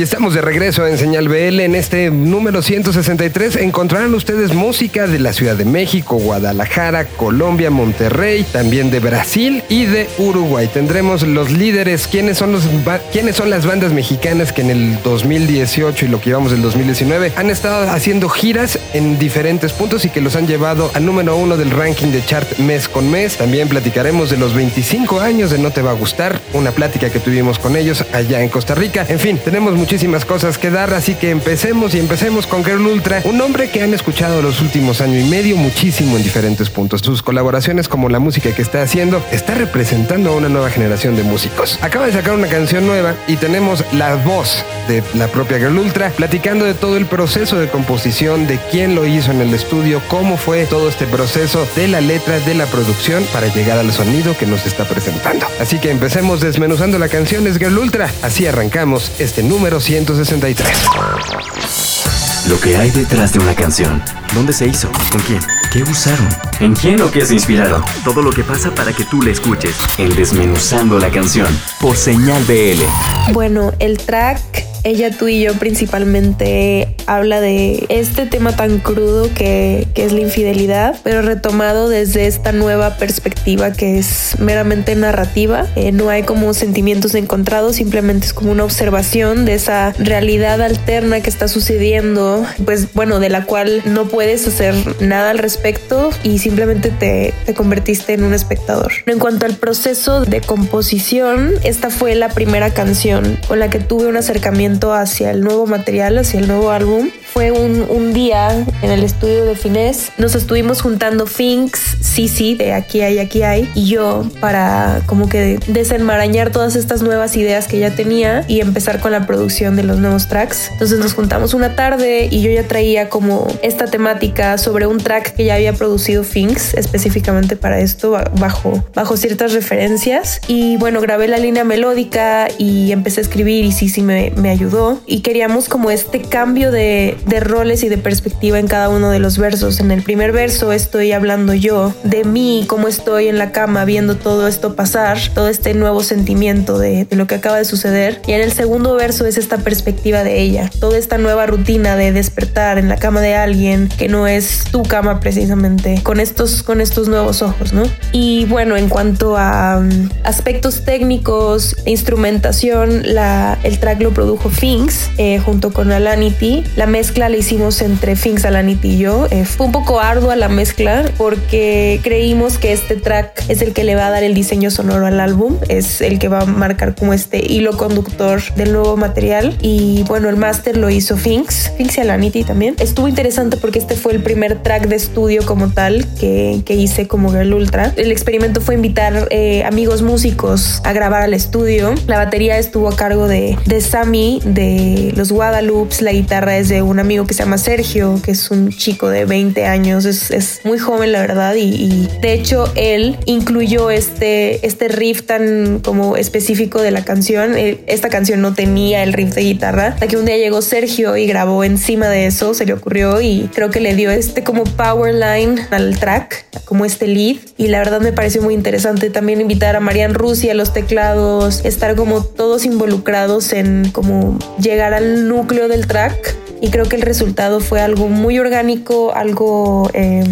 Y estamos de regreso en Señal BL. En este número 163 encontrarán ustedes música de la Ciudad de México, Guadalajara, Colombia, Monterrey, también de Brasil y de Uruguay. Tendremos los líderes, quiénes son, los, quiénes son las bandas mexicanas que en el 2018 y lo que llevamos del 2019 han estado haciendo giras en diferentes puntos y que los han llevado al número uno del ranking de chart mes con mes. También platicaremos de los 25 años de No Te Va a Gustar, una plática que tuvimos con ellos allá en Costa Rica. En fin, tenemos muchísimas cosas que dar, así que empecemos y empecemos con Girl Ultra, un hombre que han escuchado los últimos años y medio muchísimo en diferentes puntos. Sus colaboraciones como la música que está haciendo está representando a una nueva generación de músicos. Acaba de sacar una canción nueva y tenemos la voz de la propia Girl Ultra platicando de todo el proceso de composición, de quién lo hizo en el estudio, cómo fue todo este proceso de la letra, de la producción para llegar al sonido que nos está presentando. Así que empecemos desmenuzando la canción es Girl Ultra. Así arrancamos este número 163. Lo que hay detrás de una canción. ¿Dónde se hizo? ¿Con quién? ¿Qué usaron? ¿En quién o qué se inspiraron? Todo lo que pasa para que tú la escuches. En Desmenuzando la canción. Por señal BL. Bueno, el track ella, tú y yo principalmente habla de este tema tan crudo que, es la infidelidad, pero retomado desde esta nueva perspectiva que es meramente narrativa. Eh, no hay como sentimientos encontrados, simplemente es como una observación de esa realidad alterna que está sucediendo, pues bueno, de la cual no puedes hacer nada al respecto y simplemente te, te convertiste en un espectador. En cuanto al proceso de composición, esta fue la primera canción con la que tuve un acercamiento hacia el nuevo material, hacia el nuevo álbum, fue un, un día en el estudio de Finés. Nos estuvimos juntando Finks, Sisi, de Aquí hay, aquí hay, y yo para como que desenmarañar todas estas nuevas ideas que ya tenía y empezar con la producción de los nuevos tracks. Entonces nos juntamos una tarde y yo ya traía como esta temática sobre un track que ya había producido Finks específicamente para esto, bajo, bajo ciertas referencias. Y bueno, grabé la línea melódica y empecé a escribir y Sisi me, me ayudó. Y queríamos como este cambio de, de roles y de perspectiva en cada uno de los versos. En el primer verso estoy hablando yo de mí, cómo estoy en la cama viendo todo esto pasar, todo este nuevo sentimiento de, lo que acaba de suceder. Y en el segundo verso es esta perspectiva de ella, toda esta nueva rutina de despertar en la cama de alguien que no es tu cama precisamente, con estos, con estos nuevos ojos, ¿no? Y bueno, en cuanto a um, aspectos técnicos, instrumentación, la, el track lo produjo Finks eh, junto con Alanity. La mezcla mezcla la hicimos entre Finks, Alanit y yo. Eh, fue un poco ardua la mezcla porque creímos que este track es el que le va a dar el diseño sonoro al álbum, es el que va a marcar como este hilo conductor del nuevo material. Y bueno, el máster lo hizo Finks, Finks y Alanity también. Estuvo interesante porque este fue el primer track de estudio como tal que, que hice como Girl Ultra. El experimento fue invitar eh, amigos músicos a grabar al estudio. La batería estuvo a cargo de, de Sammy de los Guadalupe, la guitarra es de una amigo que se llama Sergio, que es un chico de 20 años, es, muy joven la verdad y, de hecho él incluyó este, este riff tan como específico de la canción. Eh, esta canción no tenía el riff de guitarra, hasta que un día llegó Sergio y grabó encima de eso, se le ocurrió y creo que le dio este como power line al track, como este lead y la verdad me pareció muy interesante también invitar a Marian Rusi a los teclados, estar como todos involucrados en como llegar al núcleo del track y creo que el resultado fue algo muy orgánico, algo eh,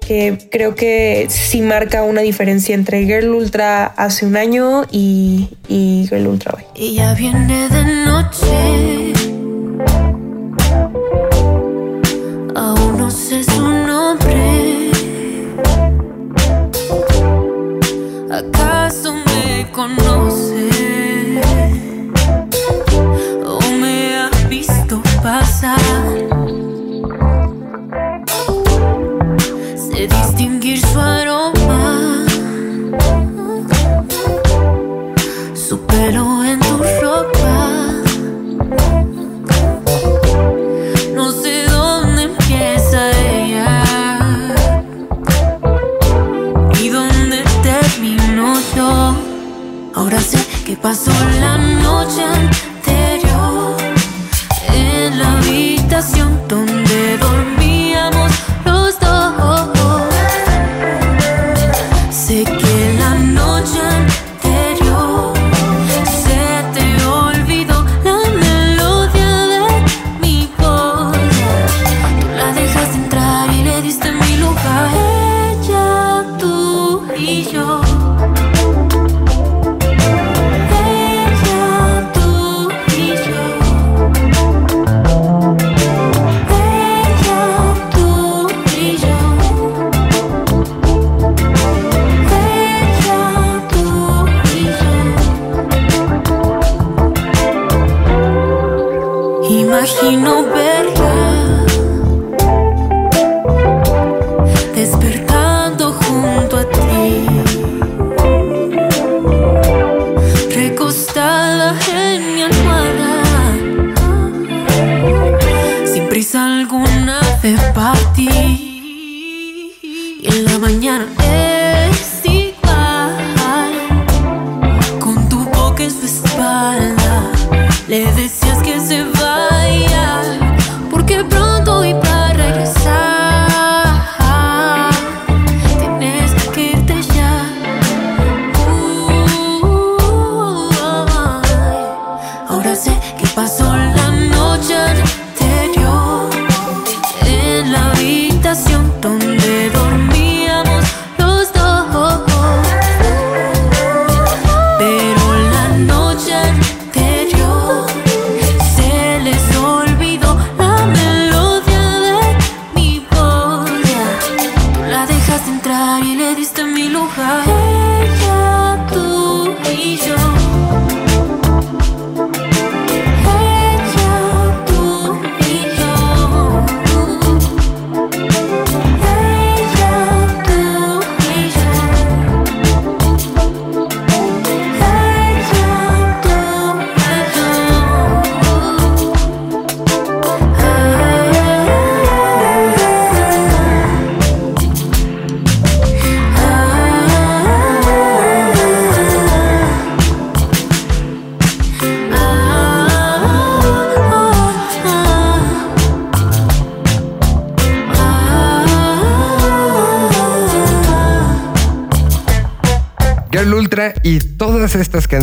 que creo que sí marca una diferencia entre Girl Ultra hace un año y, Girl Ultra hoy. Ya viene de noche. Aún no sé su nombre. ¿Acaso me conoce? Sé distinguir su aroma, su pelo en tu ropa. No sé dónde empieza ella y dónde termino yo. Ahora sé que pasó la noche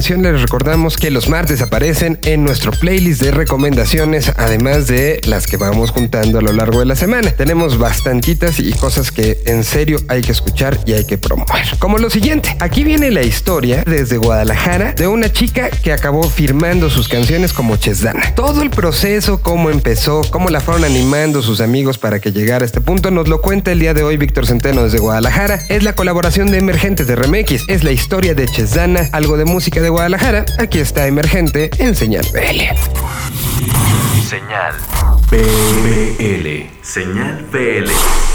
les recordamos que los martes aparecen en nuestro playlist de recomendaciones, además de las que vamos juntando a lo largo de la semana. Tenemos bastantitas y cosas que en serio hay que escuchar y hay que promover. Como lo siguiente, aquí viene la historia desde Guadalajara de una chica que acabó firmando sus canciones como Chesdana. Todo el proceso, cómo empezó, cómo la fueron animando sus amigos para que llegara a este punto, nos lo cuenta el día de hoy Víctor Centeno desde Guadalajara. Es la colaboración de Emergentes de Remix, es la historia de Chesdana, algo de música de Guadalajara. Aquí está Emergente en Señal BL. Señal BL. Señal BL.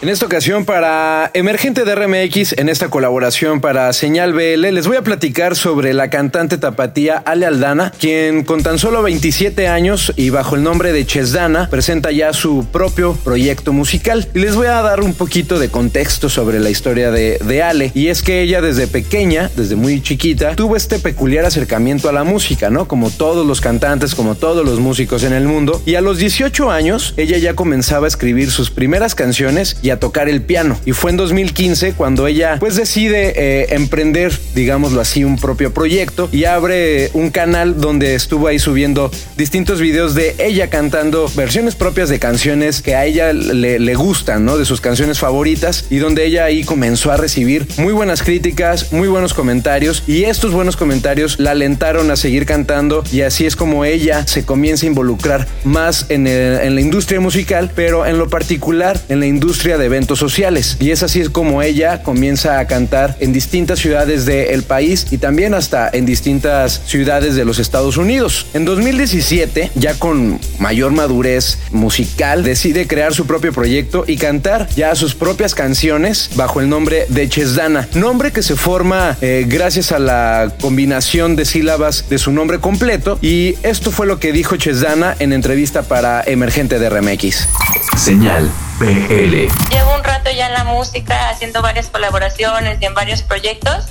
En esta ocasión para Emergente de RMX, en esta colaboración para Señal BL, les voy a platicar sobre la cantante tapatía Ale Aldana, quien con tan solo 27 años y bajo el nombre de Chesdana presenta ya su propio proyecto musical. Y les voy a dar un poquito de contexto sobre la historia de, Ale. Y es que ella desde pequeña, desde muy chiquita, tuvo este peculiar acercamiento a la música, ¿no? Como todos los cantantes, como todos los músicos en el mundo. Y a los 18 años, ella ya comenzaba a escribir sus primeras canciones a tocar el piano. Y fue en 2015 cuando ella pues decide eh, emprender, digámoslo así, un propio proyecto y abre un canal donde estuvo ahí subiendo distintos videos de ella cantando versiones propias de canciones que a ella le, le gustan, ¿no? De sus canciones favoritas y donde ella ahí comenzó a recibir muy buenas críticas, muy buenos comentarios y estos buenos comentarios la alentaron a seguir cantando y así es como ella se comienza a involucrar más en, el- en la industria musical, pero en lo particular en la industria de eventos sociales. Y es así como ella comienza a cantar en distintas ciudades del país y también hasta en distintas ciudades de los Estados Unidos. En 2017, ya con mayor madurez musical, decide crear su propio proyecto y cantar ya sus propias canciones bajo el nombre de Chesdana, nombre que se forma eh, gracias a la combinación de sílabas de su nombre completo y esto fue lo que dijo Chesdana en entrevista para Emergente de RMX. Señal BL. Llevo un rato ya en la música, haciendo varias colaboraciones y en varios proyectos,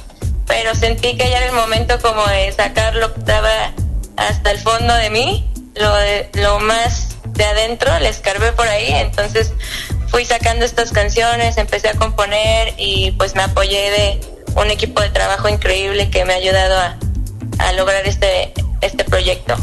pero sentí que ya era el momento como de sacar lo que estaba hasta el fondo de mí, lo, de, lo más de adentro, le escarbé por ahí, entonces fui sacando estas canciones, empecé a componer y pues me apoyé de un equipo de trabajo increíble que me ha ayudado a, a lograr este, este proyecto.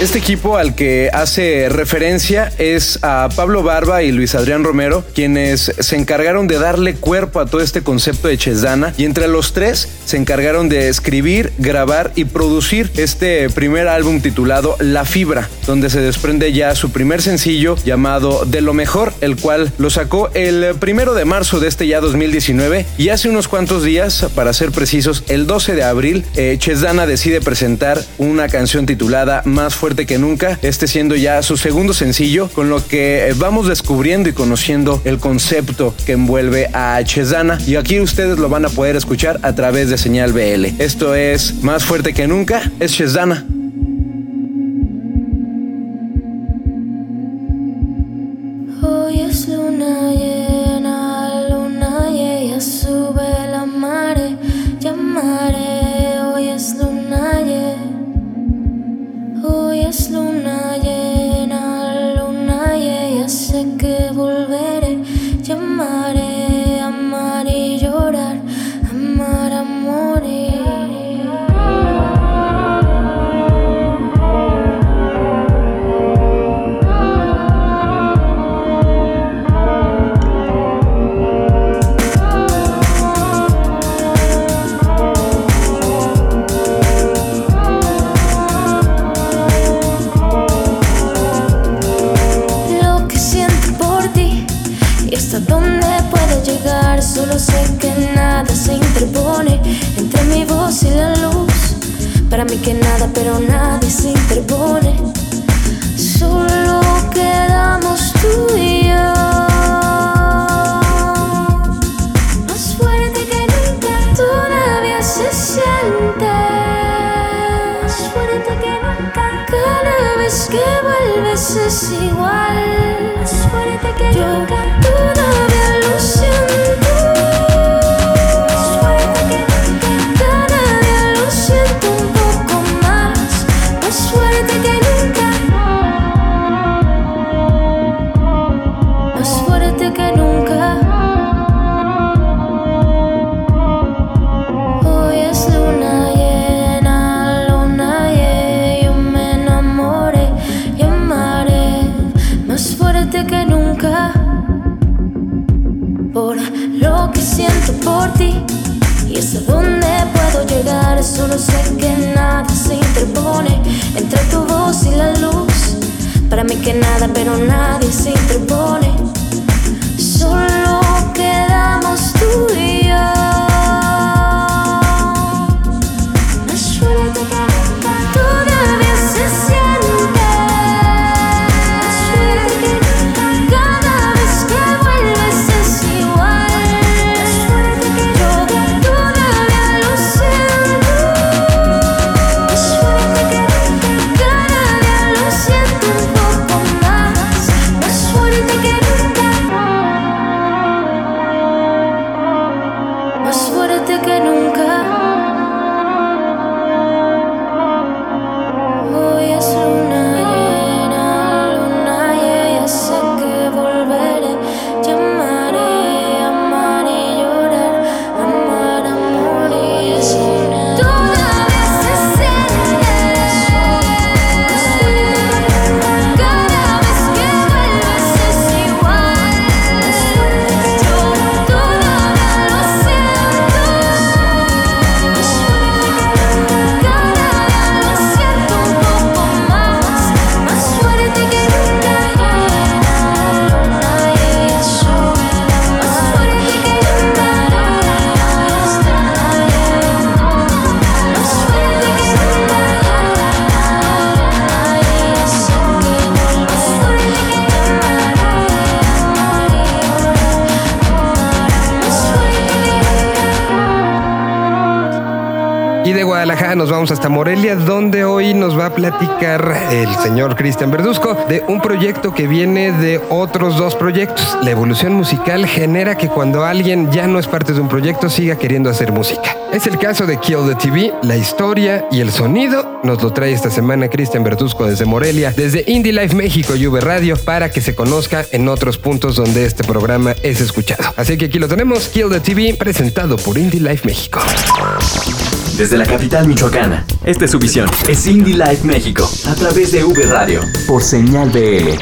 Este equipo al que hace referencia es a Pablo Barba y Luis Adrián Romero, quienes se encargaron de darle cuerpo a todo este concepto de Chesdana y entre los tres se encargaron de escribir, grabar y producir este primer álbum titulado La Fibra, donde se desprende ya su primer sencillo llamado De lo Mejor, el cual lo sacó el primero de marzo de este ya 2019 y hace unos cuantos días, para ser precisos, el 12 de abril, eh, Chesdana decide presentar una canción titulada Más fuerte que nunca, este siendo ya su segundo sencillo, con lo que vamos descubriendo y conociendo el concepto que envuelve a Chesdana y aquí ustedes lo van a poder escuchar a través de señal BL. Esto es Más fuerte que nunca, es Chesdana. Nada, pero nadie se interpone. Solo quedamos tú y yo. Más fuerte que nunca todavía se siente. Más fuerte que nunca. Cada vez que vuelves es igual. Más fuerte que nunca. Hasta Morelia, donde hoy nos va a platicar el señor Cristian Verduzco de un proyecto que viene de otros dos proyectos. La evolución musical genera que cuando alguien ya no es parte de un proyecto siga queriendo hacer música. Es el caso de Kill the TV, la historia y el sonido nos lo trae esta semana Cristian Bertusco desde Morelia, desde Indie Life México y V Radio, para que se conozca en otros puntos donde este programa es escuchado. Así que aquí lo tenemos, Kill the TV, presentado por Indie Life México. Desde la capital michoacana, esta es su visión. Es Indie Life México, a través de V Radio, por señal BL.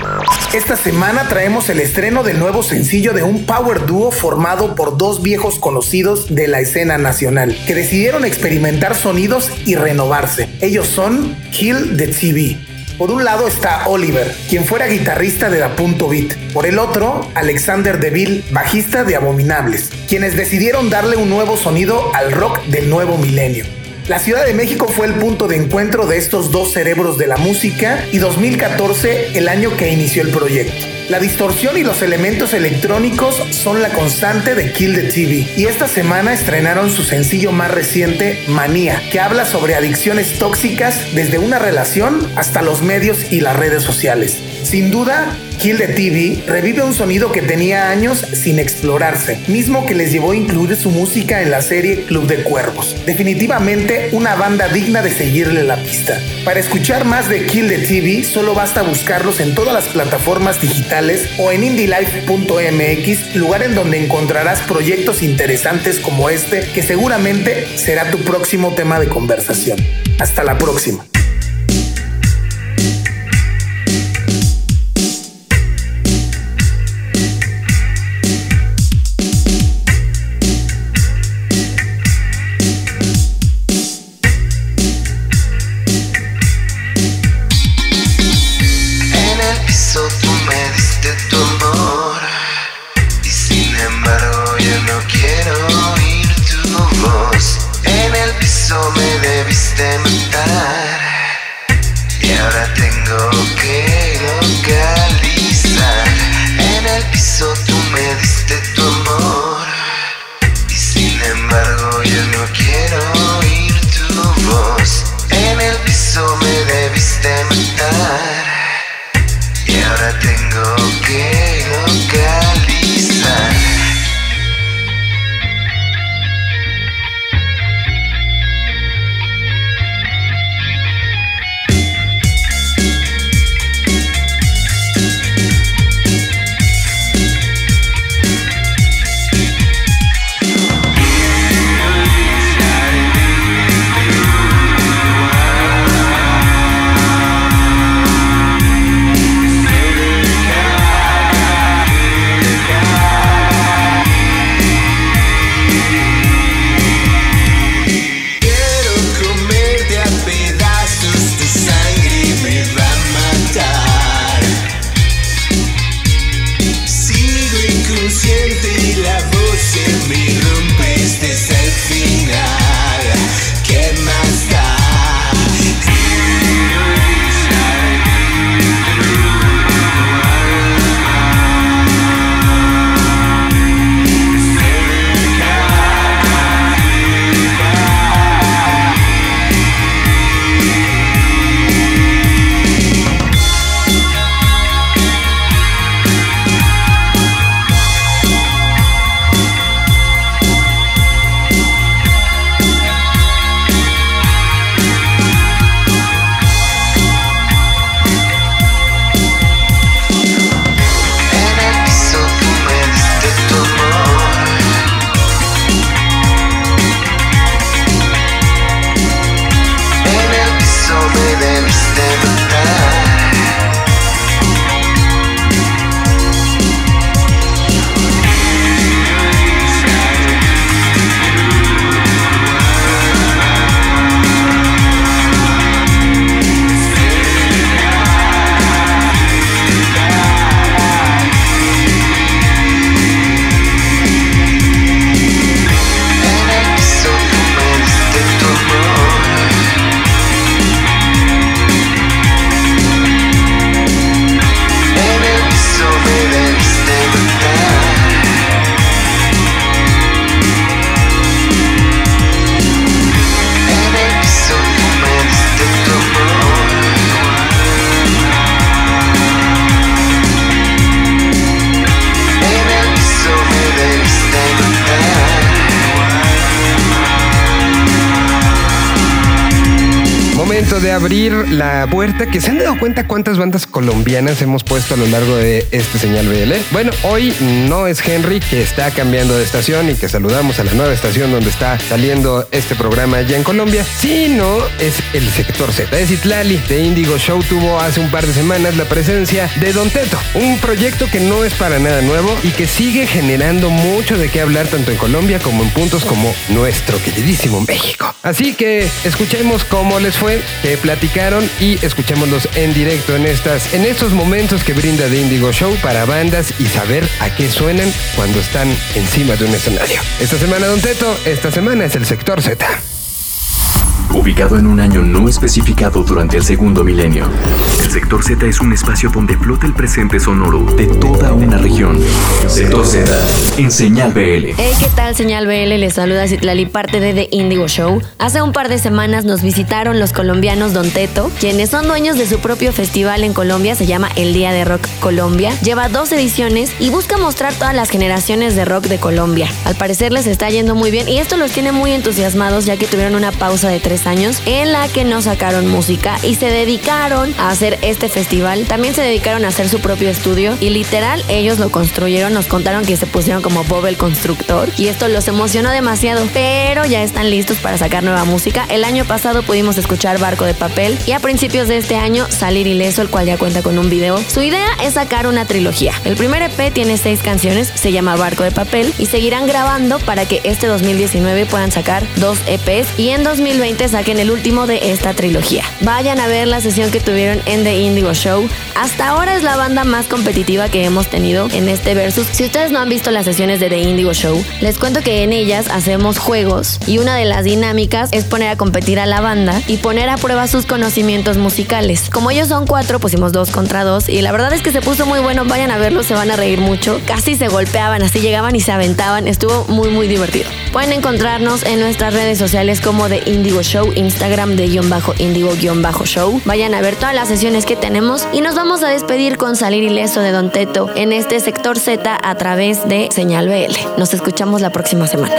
Esta semana traemos el estreno del nuevo sencillo de un power dúo formado por dos viejos conocidos de la escena nacional, que decidieron experimentar sonidos y renovarse. Ellos son Kill the TV. Por un lado está Oliver, quien fuera guitarrista de Da Punto Beat. Por el otro, Alexander Deville, bajista de Abominables, quienes decidieron darle un nuevo sonido al rock del nuevo milenio. La Ciudad de México fue el punto de encuentro de estos dos cerebros de la música y 2014 el año que inició el proyecto. La distorsión y los elementos electrónicos son la constante de Kill the TV y esta semana estrenaron su sencillo más reciente, Manía, que habla sobre adicciones tóxicas desde una relación hasta los medios y las redes sociales. Sin duda, Kill the TV revive un sonido que tenía años sin explorarse, mismo que les llevó a incluir su música en la serie Club de Cuervos. Definitivamente una banda digna de seguirle la pista. Para escuchar más de Kill the TV, solo basta buscarlos en todas las plataformas digitales o en indylife.mx, lugar en donde encontrarás proyectos interesantes como este, que seguramente será tu próximo tema de conversación. Hasta la próxima. La que se han dado cuenta cuántas bandas colombianas hemos puesto a lo largo de este señal BL. Bueno, hoy no es Henry que está cambiando de estación y que saludamos a la nueva estación donde está saliendo este programa allá en Colombia, sino es el sector Z. Es Itlali de Indigo Show tuvo hace un par de semanas la presencia de Don Teto, un proyecto que no es para nada nuevo y que sigue generando mucho de qué hablar tanto en Colombia como en puntos como nuestro queridísimo México. Así que escuchemos cómo les fue, qué platicaron y escuchémoslos en directo en estas en estos momentos que brinda The Indigo Show para bandas y saber a qué suenan cuando están encima de un escenario. Esta semana Don Teto, esta semana es el sector Z. Ubicado en un año no especificado durante el segundo milenio, el sector Z es un espacio donde flota el presente sonoro de toda una región. Sector Z, en señal BL. Hey, ¿qué tal, señal BL? Les saluda Citlali, parte de The Indigo Show. Hace un par de semanas nos visitaron los colombianos Don Teto, quienes son dueños de su propio festival en Colombia, se llama El Día de Rock Colombia. Lleva dos ediciones y busca mostrar todas las generaciones de rock de Colombia. Al parecer les está yendo muy bien y esto los tiene muy entusiasmados ya que tuvieron una pausa de tres años en la que no sacaron música y se dedicaron a hacer este festival. También se dedicaron a hacer su propio estudio y literal ellos lo construyeron. Nos contaron que se pusieron como Bob el constructor y esto los emocionó demasiado, pero ya están listos para sacar nueva música. El año pasado pudimos escuchar Barco de Papel y a principios de este año Salir Ileso, el cual ya cuenta con un video. Su idea es sacar una trilogía. El primer EP tiene seis canciones, se llama Barco de Papel y seguirán grabando para que este 2019 puedan sacar dos EPs y en 2020 saquen el último de esta trilogía. Vayan a ver la sesión que tuvieron en The Indigo Show. Hasta ahora es la banda más competitiva que hemos tenido en este versus. Si ustedes no han visto las sesiones de The Indigo Show, les cuento que en ellas hacemos juegos y una de las dinámicas es poner a competir a la banda y poner a prueba sus conocimientos musicales. Como ellos son cuatro, pusimos dos contra dos y la verdad es que se puso muy bueno. Vayan a verlo, se van a reír mucho. Casi se golpeaban, así llegaban y se aventaban. Estuvo muy, muy divertido. Pueden encontrarnos en nuestras redes sociales como The Indigo Show, Instagram de guion bajo indigo guion bajo show. Vayan a ver todas las sesiones que tenemos y nos vamos a despedir con salir ileso de Don Teto en este sector Z a través de Señal BL. Nos escuchamos la próxima semana.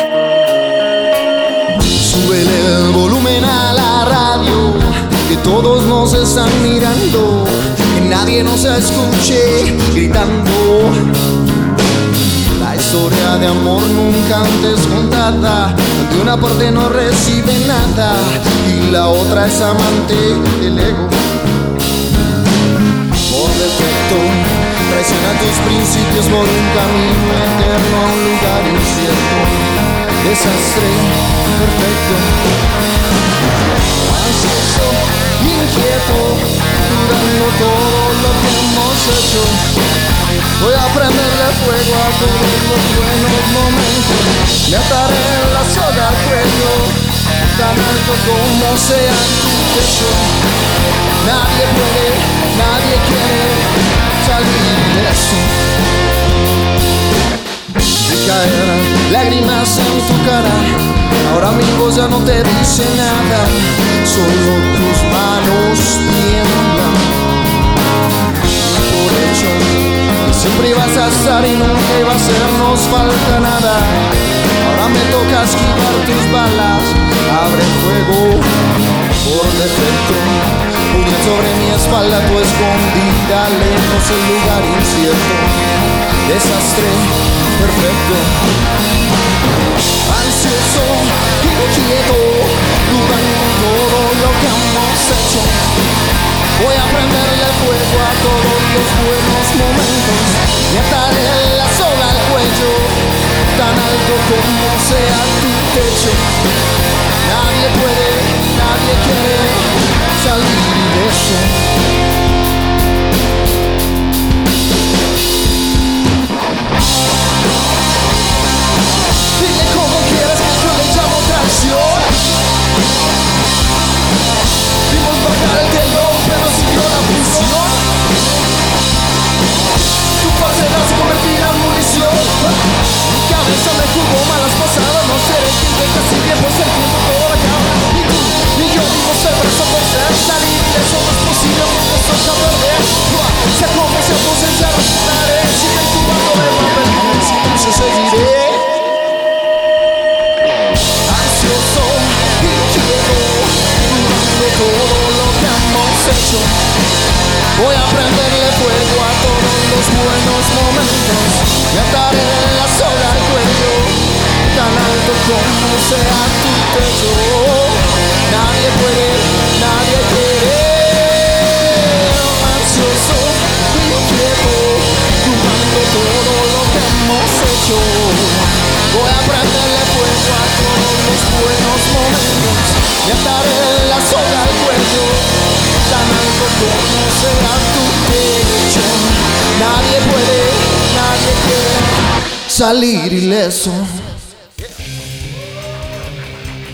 Súbele el volumen a la radio, que todos nos están mirando, que nadie nos escuche gritando. Historia de amor nunca antes contada, de una parte no recibe nada y la otra es amante del ego. Por defecto, traiciona tus principios por un camino eterno a un lugar incierto. Desastre perfecto. Ansioso, inquieto, todo lo que hemos hecho. Voy a prenderle fuego a todos los buenos momentos. Me ataré la soga al cuello, tan alto como sea tu techo. Nadie puede, nadie quiere salir de eso. Lágrimas en tu cara, ahora mi voz ya no te dice nada, solo tus manos tiemblan. Por hecho, siempre ibas a estar y nunca iba a hacernos falta nada. Ahora me toca esquivar tus balas, abre fuego por defecto. Sobre mi espalda, tu escondida, lejos el lugar incierto. Desastre perfecto. Ansioso, inquieto, dudando todo lo que hemos hecho. Voy a prenderle fuego a todos los buenos momentos y ataré la soga al cuello, tan alto como sea tu techo. Nadie puede, nadie quiere salir de Voy a prenderle fuego a todos los buenos momentos ataré la soga al tan como sea tu techo. Nadie puede, nadie quiere, Voy a prenderle fuego a todos los buenos momentos y ataré la soga al cuello, tan alto como sea tu techo. Nadie puede, nadie quiere salir ileso.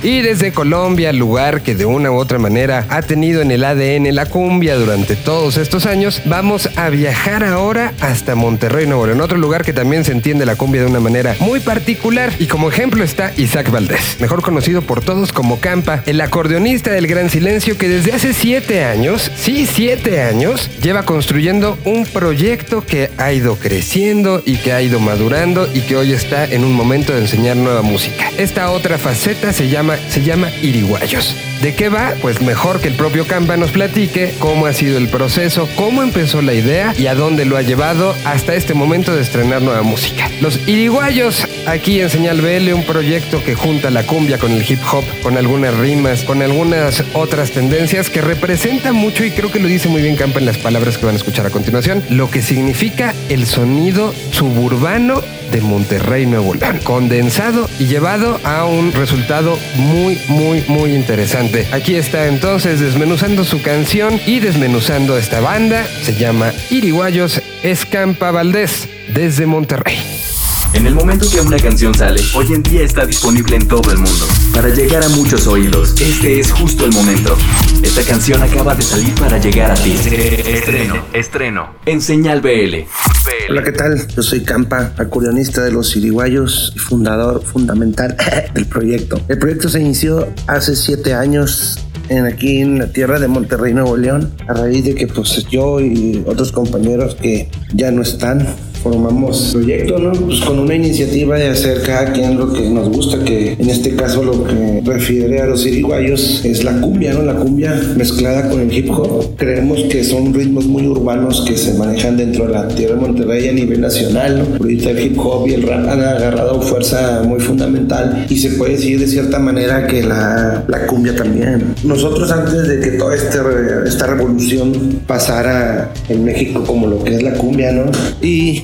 Y desde Colombia, lugar que de una u otra manera ha tenido en el ADN la cumbia durante todos estos años, vamos a viajar ahora hasta Monterrey, Nuevo León, otro lugar que también se entiende la cumbia de una manera muy particular. Y como ejemplo está Isaac Valdés, mejor conocido por todos como Campa, el acordeonista del Gran Silencio que desde hace siete años, sí, siete años, lleva construyendo un proyecto que ha ido creciendo y que ha ido madurando y que hoy está en un momento de enseñar nueva música. Esta otra faceta se llama se llama Iriguayos. ¿De qué va? Pues mejor que el propio Campa nos platique cómo ha sido el proceso, cómo empezó la idea y a dónde lo ha llevado hasta este momento de estrenar nueva música. Los Iriguayos, aquí en Señal BL, un proyecto que junta la cumbia con el hip hop, con algunas rimas, con algunas otras tendencias que representa mucho y creo que lo dice muy bien Campa en las palabras que van a escuchar a continuación, lo que significa el sonido suburbano de Monterrey, Nuevo León, condensado y llevado a un resultado muy, muy, muy interesante. Aquí está entonces desmenuzando su canción y desmenuzando esta banda. Se llama Iriguayos Escampa Valdés desde Monterrey. En el momento que una canción sale, hoy en día está disponible en todo el mundo. Para llegar a muchos oídos, este es justo el momento. Esta canción acaba de salir para llegar a ti. Estreno, estreno, en Señal BL. Hola, ¿qué tal? Yo soy Campa, acordeonista de los Iriguayos y fundador fundamental del proyecto. El proyecto se inició hace siete años en aquí en la tierra de Monterrey, Nuevo León, a raíz de que pues yo y otros compañeros que ya no están formamos proyecto, ¿no? Pues con una iniciativa de hacer cada quien lo que nos gusta, que en este caso lo que refiere a los iriguayos es la cumbia, ¿no? La cumbia mezclada con el hip hop. Creemos que son ritmos muy urbanos que se manejan dentro de la tierra de Monterrey a nivel nacional, ¿no? Ahorita el hip hop y el rap han agarrado fuerza muy fundamental y se puede decir de cierta manera que la, la cumbia también. Nosotros antes de que toda este, esta revolución pasara en México como lo que es la cumbia, ¿no? Y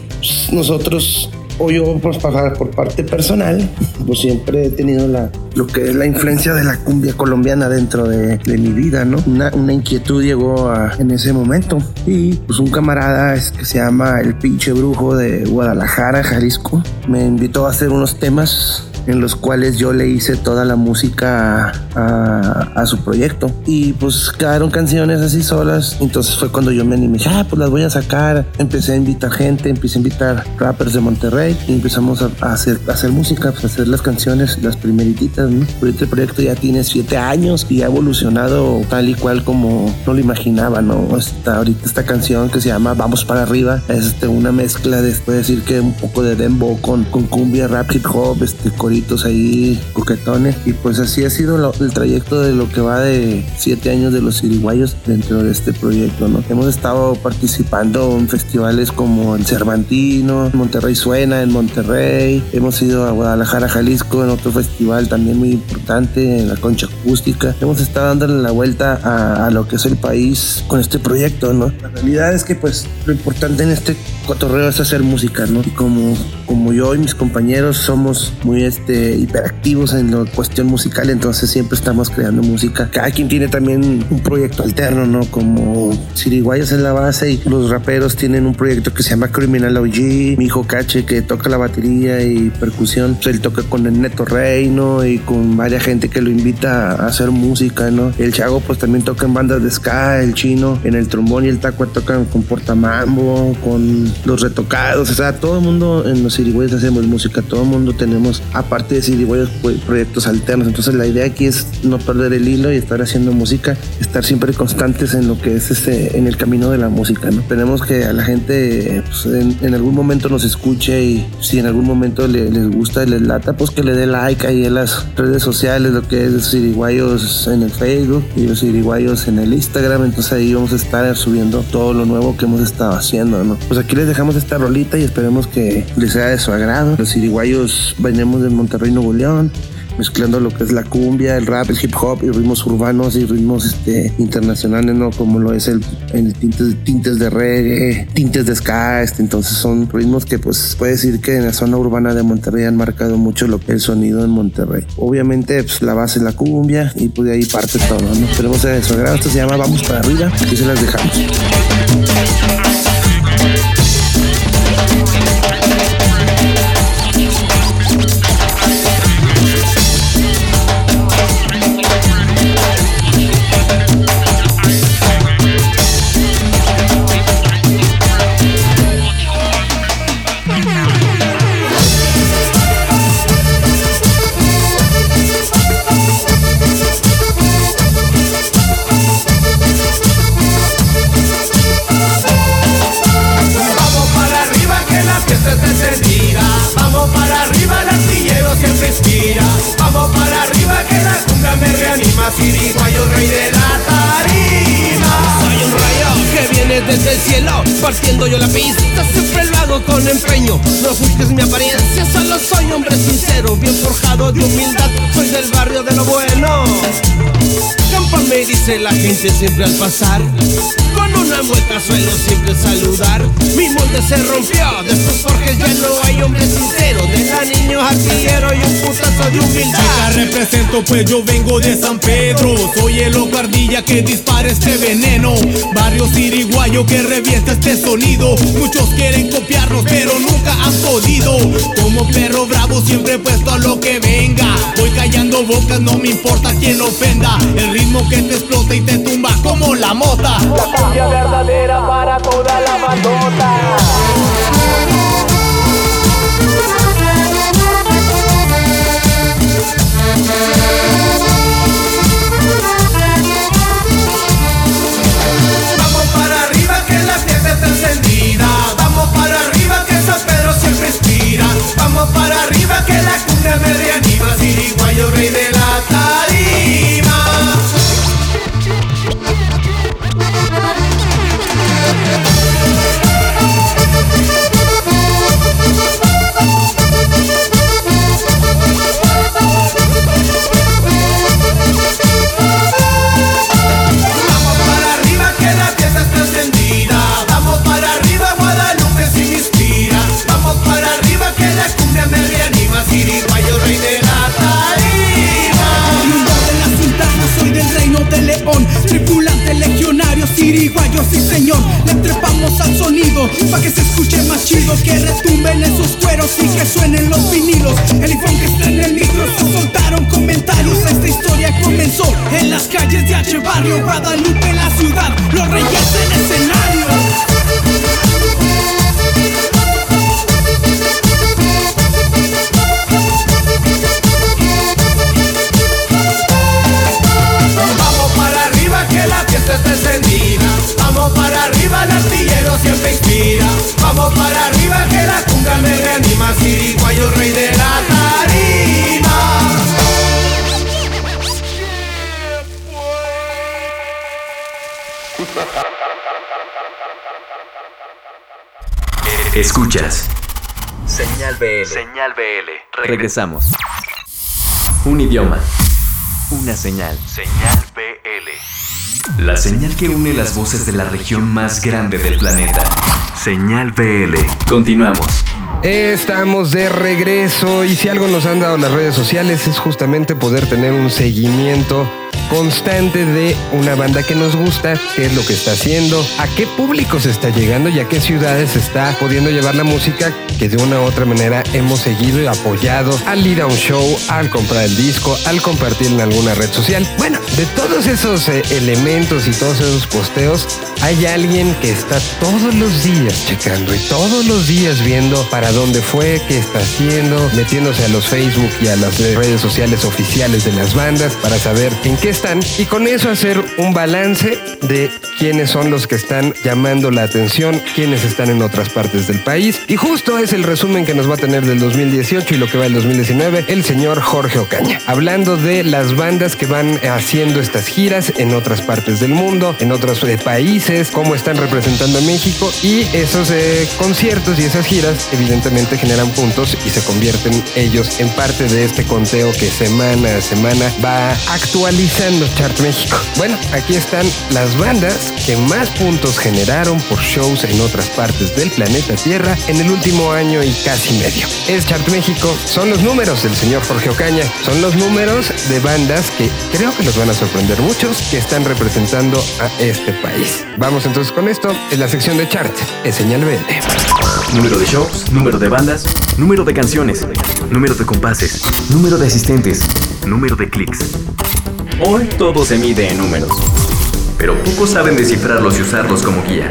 nosotros o yo pues por parte personal pues siempre he tenido la lo que es la influencia de la cumbia colombiana dentro de, de mi vida no una, una inquietud llegó a- en ese momento. Y pues un camarada es que se llama el pinche brujo de Guadalajara Jalisco me invitó a hacer unos temas en los cuales yo le hice toda la música a, a su proyecto. Y pues quedaron canciones así solas. Entonces fue cuando yo me animé, ah, pues las voy a sacar. Empecé a invitar gente, empecé a invitar rappers de Monterrey y empezamos a, a hacer, a hacer música, pues, a hacer las canciones, las primeritas. ¿no? El proyecto ya tiene siete años y ha evolucionado tal y cual como no lo imaginaba, ¿no? Esta, ahorita esta canción que se llama Vamos para arriba es este, una mezcla de, decir que un poco de dembow con, con cumbia, rap, hip hop, este, ahí coquetones. Y pues así ha sido el trayecto de lo que va de siete años de los iriguayos dentro de este proyecto, ¿no? Hemos estado participando en festivales como el Cervantino, Monterrey Suena en Monterrey, hemos ido a Guadalajara, Jalisco en otro festival también muy importante, en la Concha Acústica. Hemos estado dándole la vuelta a, a lo que es el país con este proyecto, ¿no? La realidad es que pues lo importante en este cotorreo es hacer música, ¿no? Y como, como yo y mis compañeros somos muy este, hiperactivos en la cuestión musical, entonces siempre estamos creando música. Cada quien tiene también un proyecto alterno, ¿no? Como Siriguayos es la base y los raperos tienen un proyecto que se llama Criminal OG. Mi hijo Cache que toca la batería y percusión, pues él toca con el Neto Rey, ¿no? Y con varias gente que lo invita a hacer música, ¿no? El Chago pues también toca en bandas de ska, el Chino en el trombón y el Taco tocan con Portamambo, con los retocados, o sea, todo el mundo en los Siriguayos hacemos música, todo el mundo tenemos, aparte de Siriguayos, pues, proyectos alternos. Entonces la idea aquí es no perder el hilo y estar haciendo música, estar siempre constantes en lo que es este, en el camino de la música, ¿no? Esperemos que a la gente pues, en, en algún momento nos escuche y si en algún momento le- les gusta y les lata, pues que le dé like ahí en las redes sociales, lo que es Siriguayos en el Facebook y los Siriguayos en el Instagram. Entonces ahí vamos a estar subiendo todo lo nuevo que hemos estado haciendo, ¿no? Pues aquí les dejamos esta rolita y esperemos que les sea de su agrado. Los Siriguayos venimos de Monterrey, Nuevo León mezclando lo que es la cumbia, el rap, el hip hop y ritmos urbanos y ritmos este, internacionales, ¿no? Como lo es el, tintes, tintes de reggae, tintes de ska, este, entonces son ritmos que pues puede decir que en la zona urbana de Monterrey han marcado mucho el sonido en Monterrey. Obviamente pues la base es la cumbia y pues de ahí parte todo, ¿no? Esperemos a su agrado, esto se llama Vamos para arriba, aquí se las dejamos. Siempre al pasar. Con una mueca suelo siempre saludar. Mi molde se rompió, de estos forjes ya no hay hombre sincero Deja niño artillero y un putazo de humildad Chica, represento pues yo vengo de San Pedro. Soy el loco ardilla que dispara este veneno. Barrio Siriguayo que revienta este sonido. Muchos quieren copiarnos pero nunca han podido. Como perro bravo siempre puesto a lo que venga. Voy callando bocas, no me importa quién ofenda. El ritmo que te explota y te tumba como la mota. La verdadera para toda la bandota Vamos para arriba que la cumbia me reanima. Siriguayo, rey de la tarima. Cueros y que suenen los vinilos. El ifón que está en el micro, soltaron comentarios. Esta historia comenzó en las calles de H Barrio Guadalupe, la ciudad, los reyes en escenario Escuchas. Señal BL. Señal BL. Regresamos. Un idioma. Una señal. Señal BL. La señal que une las voces de la región más grande del planeta. Señal BL. Continuamos. Estamos de regreso y si algo nos han dado las redes sociales es justamente poder tener un seguimiento constante de una banda que nos gusta, qué es lo que está haciendo, a qué público se está llegando y a qué ciudades está pudiendo llevar la música que de una u otra manera hemos seguido y apoyado al ir a un show, al comprar el disco, al compartir en alguna red social. Bueno, de todos esos eh, elementos y todos esos posteos, hay alguien que está todos los días checando y todos los días viendo para dónde fue, qué está haciendo, metiéndose a los Facebook y a las redes sociales oficiales de las bandas para saber en qué y con eso hacer un balance de quiénes son los que están llamando la atención, quiénes están en otras partes del país. Y justo es el resumen que nos va a tener del 2018 y lo que va del 2019 el señor Jorge Ocaña, hablando de las bandas que van haciendo estas giras en otras partes del mundo, en otros eh, países, cómo están representando a México y esos eh, conciertos y esas giras evidentemente generan puntos y se convierten ellos en parte de este conteo que semana a semana va actualizando Chart México. Bueno, aquí están las bandas que más puntos generaron por shows en otras partes del planeta Tierra en el último año y casi medio. Es Chart México, son los números del señor Jorge Ocaña, son los números de bandas que creo que los van a sorprender muchos que están representando a este país. Vamos entonces con esto, en la sección de Chart, es señal verde. Número de shows, número de bandas, número de canciones, número de compases, número de asistentes, número de clics. Hoy todo se mide en números, pero pocos saben descifrarlos y usarlos como guía.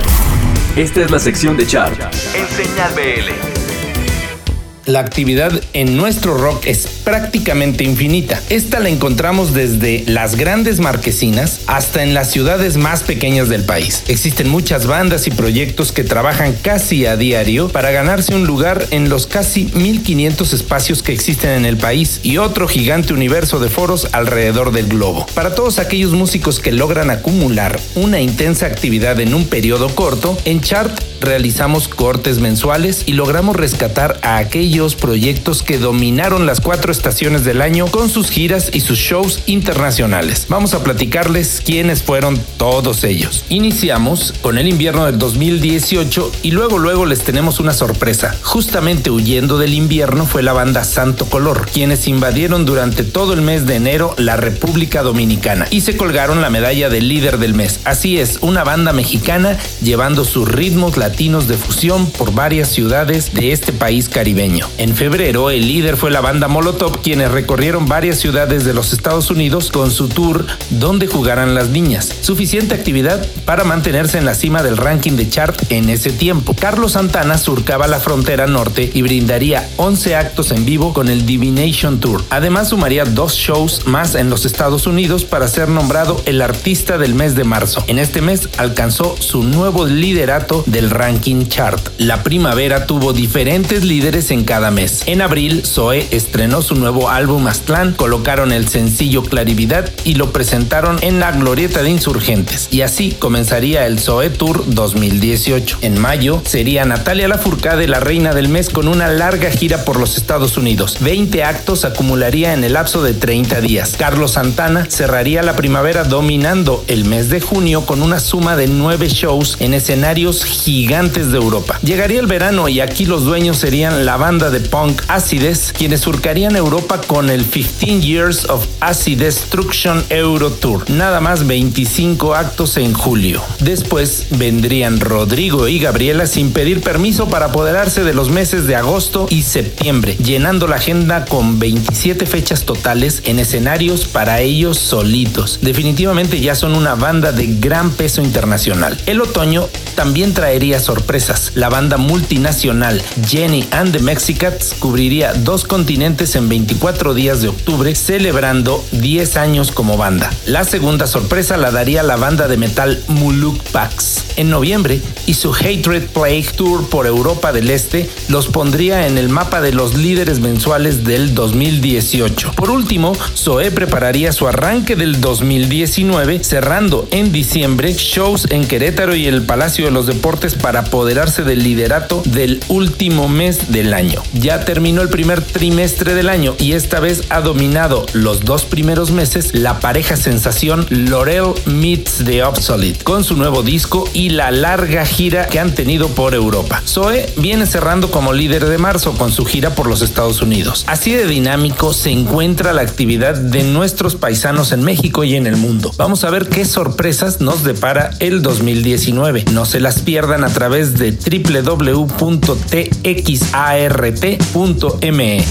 Esta es la sección de Chart en Señal BL. La actividad en nuestro rock es prácticamente infinita. Esta la encontramos desde las grandes marquesinas hasta en las ciudades más pequeñas del país. Existen muchas bandas y proyectos que trabajan casi a diario para ganarse un lugar en los casi 1500 espacios que existen en el país y otro gigante universo de foros alrededor del globo. Para todos aquellos músicos que logran acumular una intensa actividad en un periodo corto, en Chart realizamos cortes mensuales y logramos rescatar a aquellos proyectos que dominaron las cuatro estaciones del año con sus giras y sus shows internacionales. Vamos a platicarles quiénes fueron todos ellos. Iniciamos con el invierno del 2018 y luego luego les tenemos una sorpresa. Justamente huyendo del invierno fue la banda Santo Color, quienes invadieron durante todo el mes de enero la República Dominicana y se colgaron la medalla de líder del mes. Así es, una banda mexicana llevando sus ritmos latinos de fusión por varias ciudades de este país caribeño. En febrero, el líder fue la banda Molotov, quienes recorrieron varias ciudades de los Estados Unidos con su tour Donde jugarán las niñas. Suficiente actividad para mantenerse en la cima del ranking de chart en ese tiempo. Carlos Santana surcaba la frontera norte y brindaría 11 actos en vivo con el Divination Tour. Además, sumaría dos shows más en los Estados Unidos para ser nombrado el artista del mes de marzo. En este mes alcanzó su nuevo liderato del ranking chart. La primavera tuvo diferentes líderes en cada mes. En abril, Zoe estrenó su nuevo álbum Aztlán, colocaron el sencillo Clarividad y lo presentaron en la Glorieta de Insurgentes. Y así comenzaría el Zoe Tour 2018. En mayo sería Natalia Lafourcade la reina del mes con una larga gira por los Estados Unidos. 20 actos acumularía en el lapso de 30 días. Carlos Santana cerraría la primavera dominando el mes de junio con una suma de 9 shows en escenarios gigantes de Europa. Llegaría el verano y aquí los dueños serían la banda de punk Acides, quienes surcarían Europa con el 15 Years of Acid Destruction Euro Tour. Nada más 25 actos en julio. Después vendrían Rodrigo y Gabriela sin pedir permiso para apoderarse de los meses de agosto y septiembre, llenando la agenda con 27 fechas totales en escenarios para ellos solitos. Definitivamente ya son una banda de gran peso internacional. El otoño también traería sorpresas. La banda multinacional Jenny and the Mexicans cubriría dos continentes en 24 días de octubre, celebrando 10 años como banda. La segunda sorpresa la daría la banda de metal Muluk Pax. En noviembre, y su Hatred Plague Tour por Europa del Este los pondría en el mapa de los líderes mensuales del 2018. Por último, Zoe prepararía su arranque del 2019, cerrando en diciembre shows en Querétaro y el Palacio de los Deportes para apoderarse del liderato del último mes del año. Ya terminó el primer trimestre del año y esta vez ha dominado los dos primeros meses la pareja sensación Laurel Meets the Obsolete con su nuevo disco y la larga gira que han tenido por Europa. Zoe viene cerrando como líder de marzo con su gira por los Estados Unidos. Así de dinámico se encuentra la actividad de nuestros paisanos en México y en el mundo. Vamos a ver qué sorpresas nos depara el 2019. No se las pierdan a través de www.txart.me.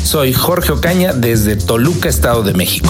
Soy Jorge Ocaña desde Toluca, Estado de México.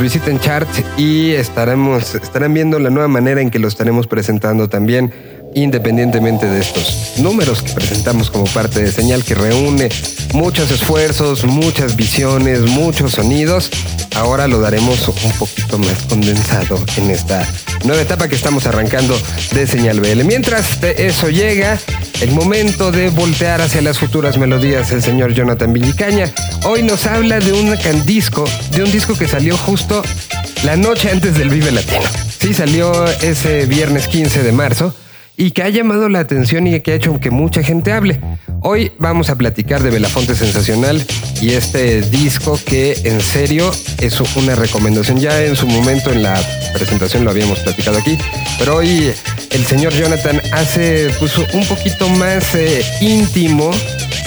Visiten Charts y estaremos, estarán viendo la nueva manera en que lo estaremos presentando también, independientemente de estos números que presentamos como parte de señal que reúne muchos esfuerzos, muchas visiones, muchos sonidos. Ahora lo daremos un poquito más condensado en esta nueva etapa que estamos arrancando de señal BL. Mientras eso llega, el momento de voltear hacia las futuras melodías el señor Jonathan Villicaña. Hoy nos habla de un disco, de un disco que salió justo la noche antes del Vive Latino. Sí, salió ese viernes 15 de marzo y que ha llamado la atención y que ha hecho que mucha gente hable. Hoy vamos a platicar de Belafonte Sensacional y este disco que en serio es una recomendación. Ya en su momento en la presentación lo habíamos platicado aquí, pero hoy el señor Jonathan hace pues, un poquito más eh, íntimo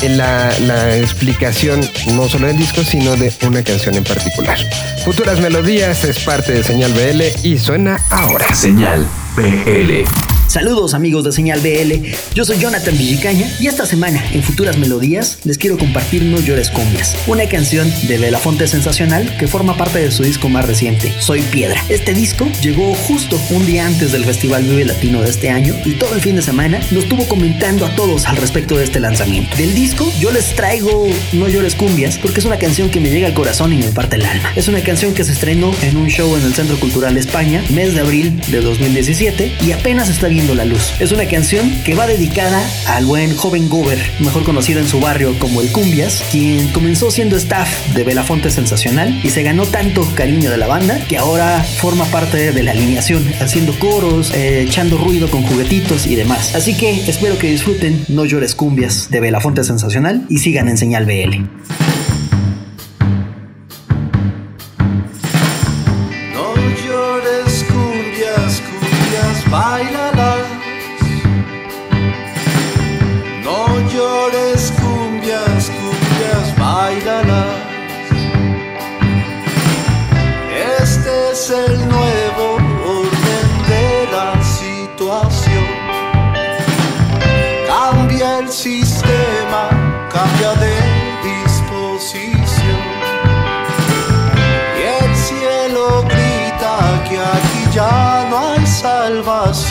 la, explicación no solo del disco, sino de una canción en particular. Futuras Melodías es parte de Señal BL y suena ahora. Señal BL. Saludos amigos de Señal BL, yo soy Jonathan Villicaña y esta semana en Futuras Melodías les quiero compartir No llores cumbias, una canción de Belafonte Sensacional que forma parte de su disco más reciente, Soy Piedra. Este disco llegó justo un día antes del Festival Vive Latino de este año y todo el fin de semana nos estuvo comentando a todos al respecto de este lanzamiento. Del disco yo les traigo No llores cumbias porque es una canción que me llega al corazón y me parte el alma. Es una canción que se estrenó en un show en el Centro Cultural España, mes de abril de 2017 y apenas está la luz. Es una canción que va dedicada al buen joven Gober, mejor conocido en su barrio como el Cumbias, quien comenzó siendo staff de Belafonte Sensacional y se ganó tanto cariño de la banda que ahora forma parte de la alineación, haciendo coros, eh, echando ruido con juguetitos y demás. Así que espero que disfruten No llores cumbias de Belafonte Sensacional y sigan en señal BL. nós.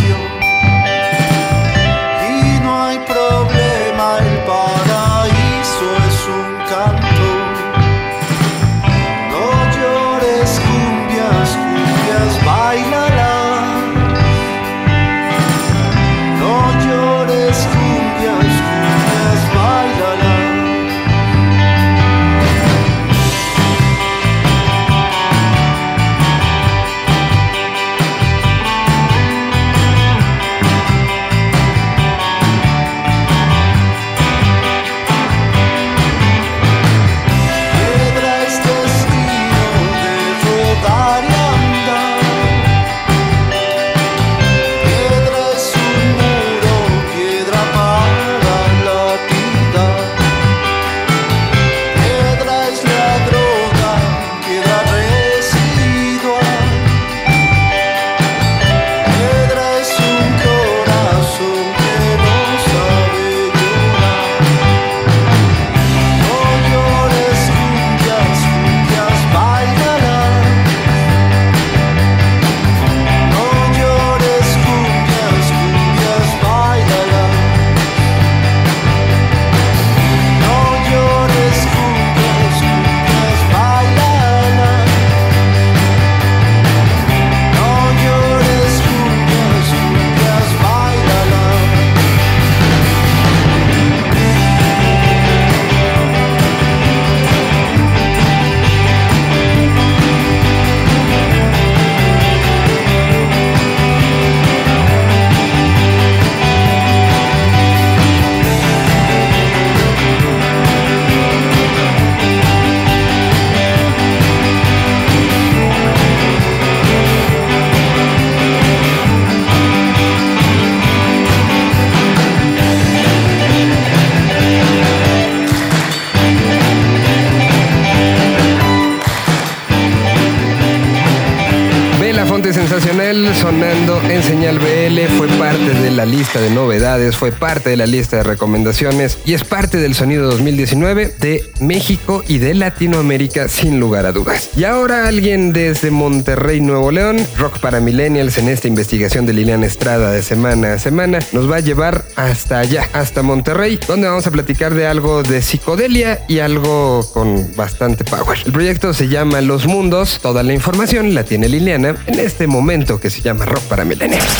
Sensacional sonando en Señal BL fue parte de la lista de novedades, fue parte de la lista de recomendaciones y es parte del sonido 2019 de México y de Latinoamérica sin lugar a dudas. Y ahora alguien desde Monterrey, Nuevo León, Rock para Millennials en esta investigación de Liliana Estrada de semana a semana, nos va a llevar hasta allá, hasta Monterrey, donde vamos a platicar de algo de psicodelia y algo con bastante power. El proyecto se llama Los Mundos, toda la información la tiene Liliana en este momento que se llama Rock para Millennials.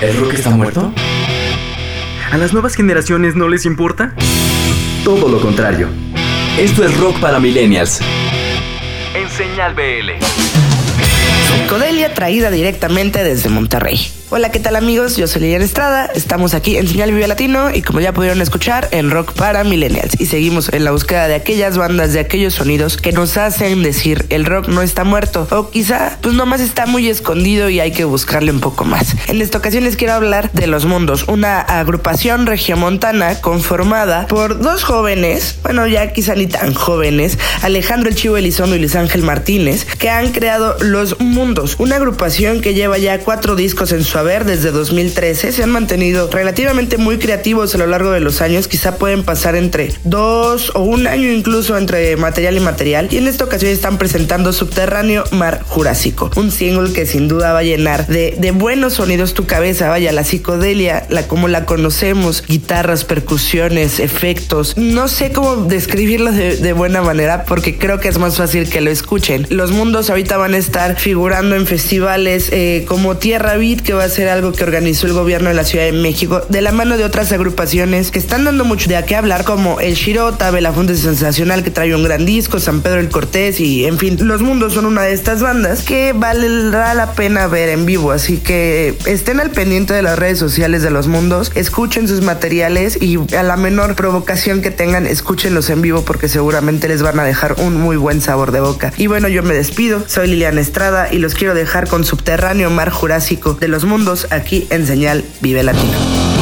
¿El rock está muerto? ¿A las nuevas generaciones no les importa? Todo lo contrario. Esto es Rock para Millennials. En Señal BL. Psicodelia traída directamente desde Monterrey. Hola, ¿qué tal amigos? Yo soy Liliana Estrada, estamos aquí en Señal Vive Latino y como ya pudieron escuchar, en Rock para Millennials. Y seguimos en la búsqueda de aquellas bandas, de aquellos sonidos que nos hacen decir el rock no está muerto o quizá pues nomás está muy escondido y hay que buscarle un poco más. En esta ocasión les quiero hablar de Los Mundos, una agrupación regiomontana conformada por dos jóvenes, bueno ya quizá ni tan jóvenes, Alejandro El Chivo Elizondo y Luis Ángel Martínez, que han creado Los Mundos, una agrupación que lleva ya cuatro discos en su su haber desde 2013. Se han mantenido relativamente muy creativos a lo largo de los años. Quizá pueden pasar entre dos o un año incluso entre material y material. Y en esta ocasión están presentando Subterráneo Mar Jurásico, un single que sin duda va a llenar de, de buenos sonidos tu cabeza. Vaya, la psicodelia, la como la conocemos, guitarras, percusiones, efectos. No sé cómo describirlo de, de buena manera porque creo que es más fácil que lo escuchen. Los mundos ahorita van a estar figurando en festivales eh, como Tierra Beat, que va a ser algo que organizó el gobierno de la Ciudad de México, de la mano de otras agrupaciones que están dando mucho de a qué hablar, como El Shirota, Belafonte Sensacional, que trae un gran disco, San Pedro el Cortés, y en fin, Los Mundos son una de estas bandas que valdrá la pena ver en vivo. Así que estén al pendiente de las redes sociales de Los Mundos, escuchen sus materiales y a la menor provocación que tengan, escúchenlos en vivo porque seguramente les van a dejar un muy buen sabor de boca. Y bueno, yo me despido, soy Liliana Estrada y los quiero dejar con Subterráneo Mar Jurásico de los Mundos aquí en Señal Vive Latino.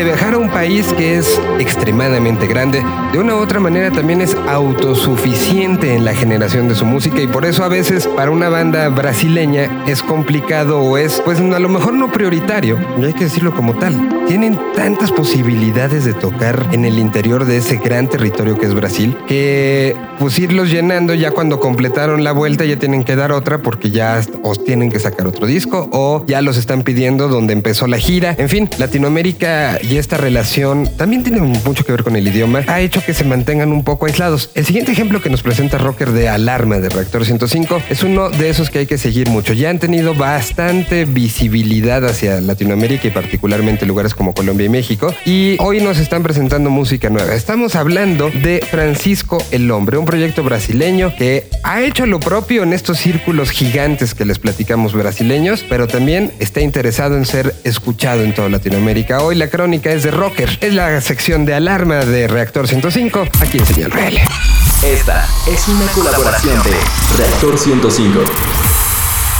A viajar un país que es extremadamente grande. De una u otra manera también es autosuficiente en la generación de su música y por eso a veces para una banda brasileña es complicado o es, pues a lo mejor no prioritario, no hay que decirlo como tal. Tienen tantas posibilidades de tocar en el interior de ese gran territorio que es Brasil que pues irlos llenando ya cuando completaron la vuelta ya tienen que dar otra porque ya os tienen que sacar otro disco o ya los están pidiendo donde empezó la gira. En fin, Latinoamérica y esta relación también tiene mucho que ver con el idioma. Ha hecho que se mantengan un poco aislados. El siguiente ejemplo que nos presenta Rocker de Alarma de Reactor 105 es uno de esos que hay que seguir mucho. Ya han tenido bastante visibilidad hacia Latinoamérica y particularmente lugares como Colombia y México. Y hoy nos están presentando música nueva. Estamos hablando de Francisco el Hombre, un proyecto brasileño que ha hecho lo propio en estos círculos gigantes que les platicamos brasileños, pero también está interesado en ser escuchado en toda Latinoamérica. Hoy la crónica es de Rocker, es la sección de alarma de Reactor 105, aquí en Señal BL. Esta es una colaboración de Reactor 105.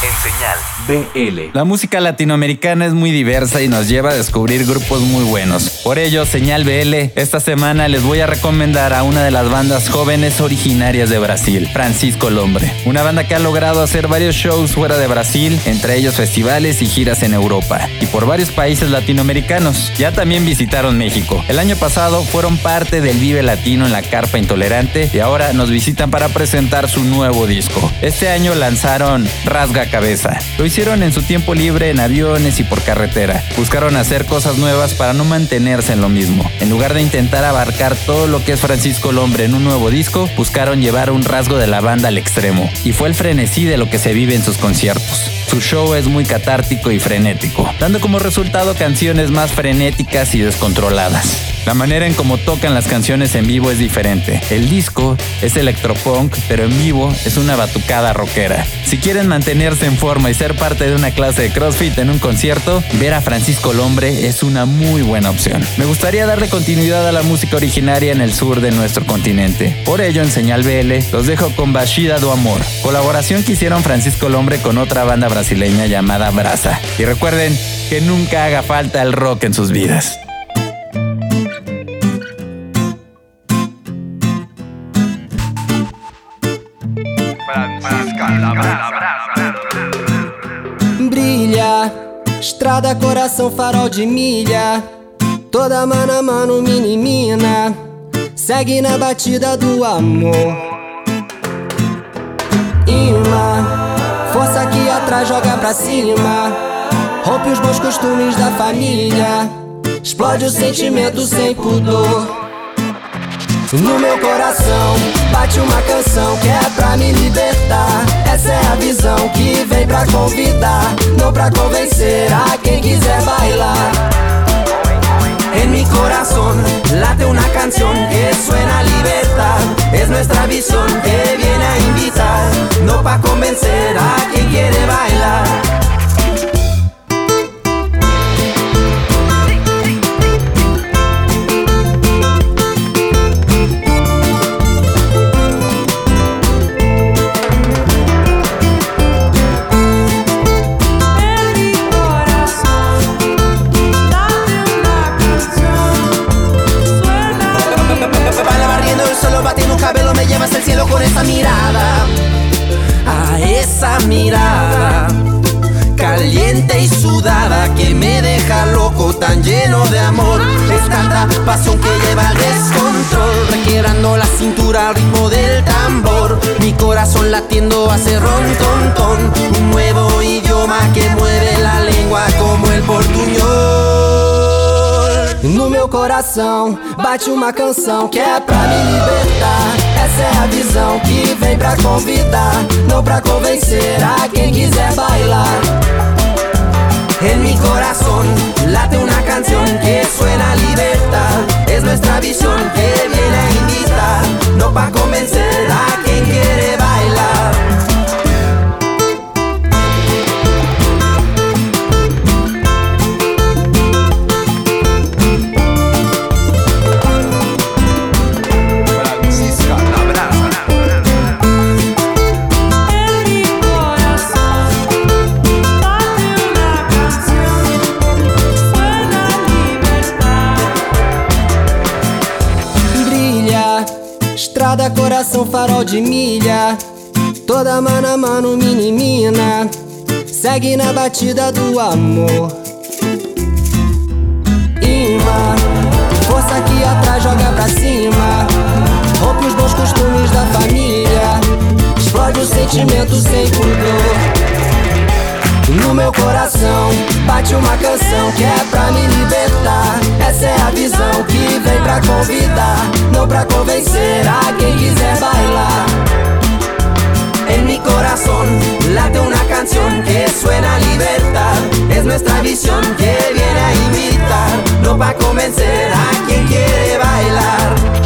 En señal BL. La música latinoamericana es muy diversa y nos lleva a descubrir grupos muy buenos. Por ello, Señal BL, esta semana les voy a recomendar a una de las bandas jóvenes originarias de Brasil, Francisco Lombre. Una banda que ha logrado hacer varios shows fuera de Brasil, entre ellos festivales y giras en Europa, y por varios países latinoamericanos. Ya también visitaron México. El año pasado fueron parte del Vive Latino en la Carpa Intolerante y ahora nos visitan para presentar su nuevo disco. Este año lanzaron Rasga Cabeza. Lo hicieron en su tiempo libre en aviones y por carretera. Buscaron hacer cosas nuevas para no mantenerse en lo mismo. En lugar de intentar abarcar todo lo que es Francisco Lombre en un nuevo disco, buscaron llevar un rasgo de la banda al extremo. Y fue el frenesí de lo que se vive en sus conciertos. Su show es muy catártico y frenético, dando como resultado canciones más frenéticas y descontroladas. La manera en cómo tocan las canciones en vivo es diferente. El disco es electropunk, pero en vivo es una batucada rockera. Si quieren mantenerse en forma y ser parte de una clase de CrossFit en un concierto, ver a Francisco Lombre es una muy buena opción. Me gustaría darle continuidad a la música originaria en el sur de nuestro continente. Por ello, en Señal BL, los dejo con Bashida do Amor, colaboración que hicieron Francisco Lombre con otra banda brasileña llamada Brasa. Y recuerden que nunca haga falta el rock en sus vidas. Brilha, estrada, coração, farol de milha. Toda mano a mano, mini mina. Segue na batida do amor. Ima, força aqui atrás, joga pra cima. Rompe os bons costumes da família. Explode o sentimento sem pudor. No meu coração bate uma canção que é pra me libertar. Essa é a visão que vem pra convidar, não pra convencer a quem quiser bailar. En mi corazón late una canción que suena libertad. Es nuestra visión que viene a invitar, no pa convencer a quien quiere bailar. A esa mirada. Caliente y sudada que me deja loco, tan lleno de amor. Es tanta pasión que lleva al descontrol, requebrando la cintura al ritmo del tambor. Mi corazón latiendo hace ron ton ton, un nuevo idioma que mueve la lengua como el portuñol. No meu coração bate uma canção que é pra me libertar. Essa é a visão que vem pra convidar, não pra convencer a quem quiser bailar. En mi corazón late una canción que suena a libertad. Es nuestra visión que viene a invitar, no pa convencer a quien quiere bailar. Coração, farol de milha. Toda mano a mano, mini mina. Segue na batida do amor. Ima, força aqui atrás, joga pra cima. Rompe os bons costumes da família. Explode o sentimento sem pudor. No meu coração bate uma canção que é pra me libertar. Essa é a visão que vem pra convidar, não pra convencer a quem quiser bailar. En mi corazón late una canción que suena a libertad. Es nuestra visión que viene a invitar, no pa convencer a quien quiere bailar.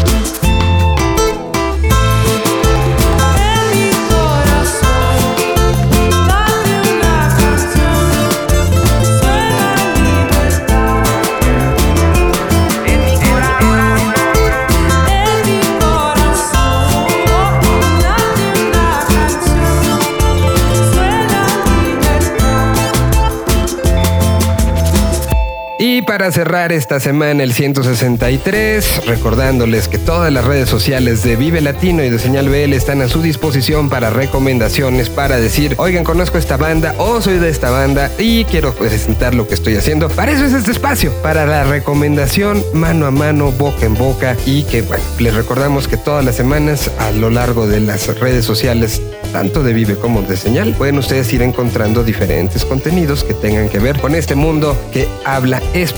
Para cerrar esta semana el 163, recordándoles que todas las redes sociales de Vive Latino y de Señal BL están a su disposición para recomendaciones, para decir, oigan, conozco esta banda o soy de esta banda y quiero presentar lo que estoy haciendo. Para eso es este espacio, para la recomendación mano a mano, boca en boca y que, bueno, les recordamos que todas las semanas a lo largo de las redes sociales, tanto de Vive como de Señal, pueden ustedes ir encontrando diferentes contenidos que tengan que ver con este mundo que habla español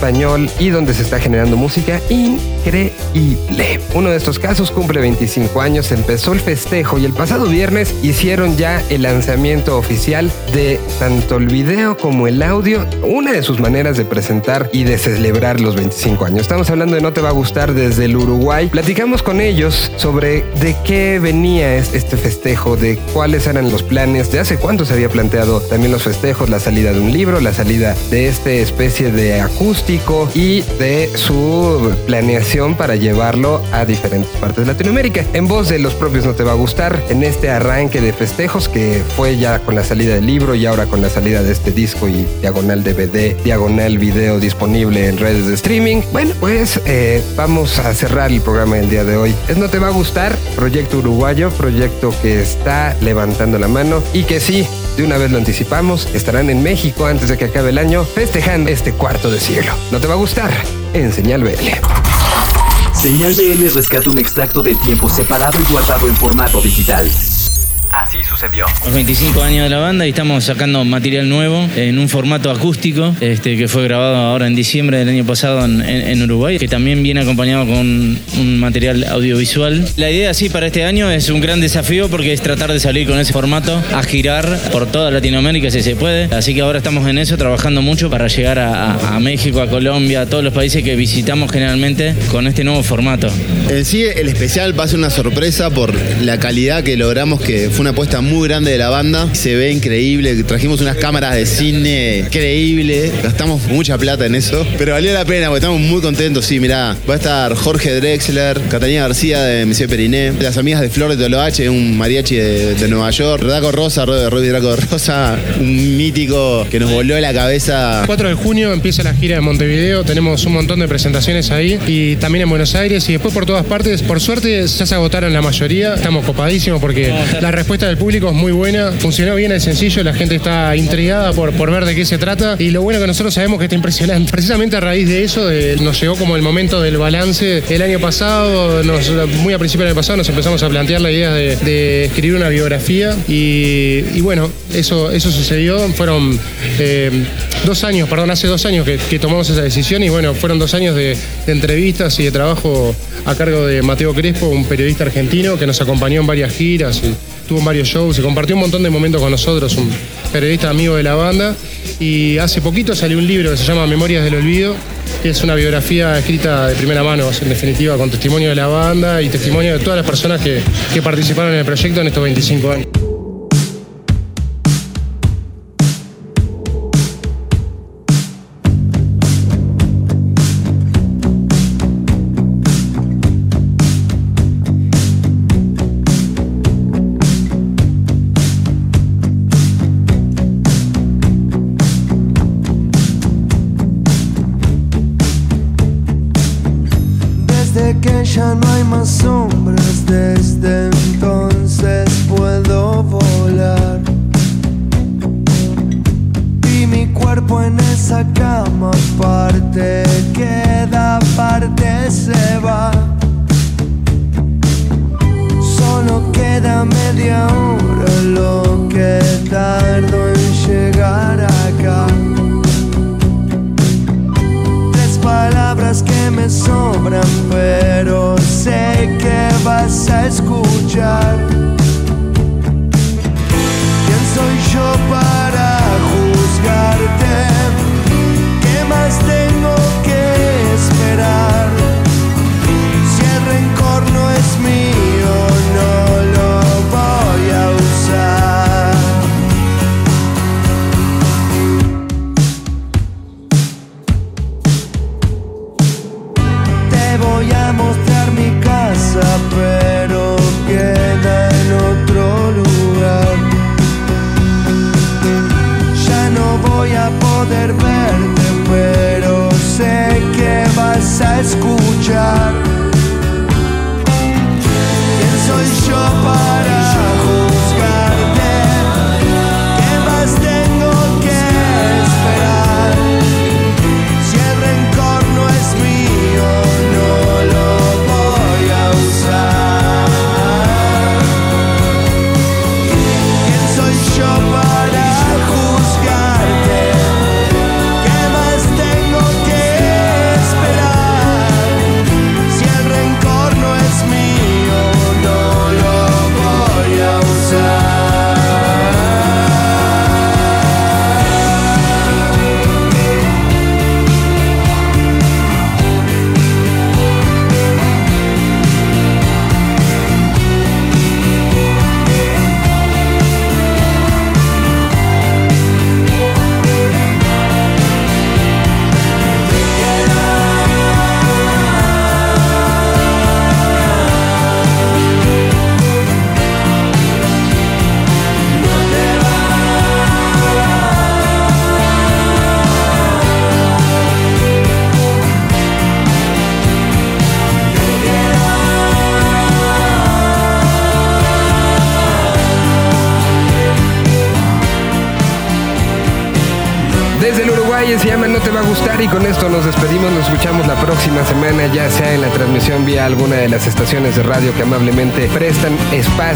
y donde se está generando música increíble. Uno de estos casos cumple 25 años, empezó el festejo y el pasado viernes hicieron ya el lanzamiento oficial de tanto el video como el audio, una de sus maneras de presentar y de celebrar los 25 años. Estamos hablando de No Te Va a Gustar desde el Uruguay. Platicamos con ellos sobre de qué venía es- este festejo, de cuáles eran los planes, de hace cuánto se había planteado también los festejos, la salida de un libro, la salida de esta especie de y de su planeación para llevarlo a diferentes partes de Latinoamérica. En voz de los propios No Te Va a Gustar, en este arranque de festejos que fue ya con la salida del libro y ahora con la salida de este disco y diagonal DVD, diagonal video disponible en redes de streaming. Bueno, pues eh, vamos a cerrar el programa del día de hoy. Es No Te Va a Gustar, proyecto uruguayo, proyecto que está levantando la mano y que sí, de una vez lo anticipamos, estarán en México antes de que acabe el año festejando este cuarto de siglo. No te va a gustar, en Señal BL. Señal BL rescata un extracto de tiempo separado y guardado en formato digital. Así sucedió. Los 25 años de la banda y estamos sacando material nuevo en un formato acústico este, que fue grabado ahora en diciembre del año pasado en, en- en Uruguay, que también viene acompañado con un material audiovisual. La idea sí para este año es un gran desafío porque es tratar de salir con ese formato a girar por toda Latinoamérica si se puede. Así que ahora estamos en eso trabajando mucho para llegar a, a- a México, a Colombia, a todos los países que visitamos generalmente con este nuevo formato. En sí, el especial va a ser una sorpresa por la calidad que logramos, que fue una apuesta muy grande de la banda. Se ve increíble, trajimos unas cámaras de cine increíble, gastamos mucha plata en eso, pero valió la pena porque estamos muy contentos. Sí, mirá, va a estar Jorge Drexler, Catalina García de Monsieur Periné, las amigas de Flor de Toloache, un mariachi de, de Nueva York, Draco Rosa, Robbie Draco Rosa, un mítico que nos voló la cabeza. 4 de junio empieza la gira de Montevideo, tenemos un montón de presentaciones ahí y también en Buenos Aires y después por todas partes. Por suerte ya se agotaron la mayoría, estamos copadísimos porque la respuesta del público es muy buena, funcionó bien el sencillo, la gente está intrigada por, ver de qué se trata y lo bueno que nosotros sabemos que está impresionante. Precisamente a raíz de eso nos llegó como el momento del balance el año pasado, muy a principios del año pasado nos empezamos a plantear la idea de, escribir una biografía y, bueno, eso, eso sucedió, fueron eh, dos años, perdón, hace dos años que, tomamos esa decisión y bueno, fueron dos años de, entrevistas y de trabajo a cargo de Mateo Crespo, un periodista argentino que nos acompañó en varias giras tuvo en varios shows y compartió un montón de momentos con nosotros, un periodista amigo de la banda y hace poquito salió un libro que se llama Memorias del Olvido, que es una biografía escrita de primera mano, en definitiva, con testimonio de la banda y testimonio de todas las personas que, que participaron en el proyecto en estos 25 años.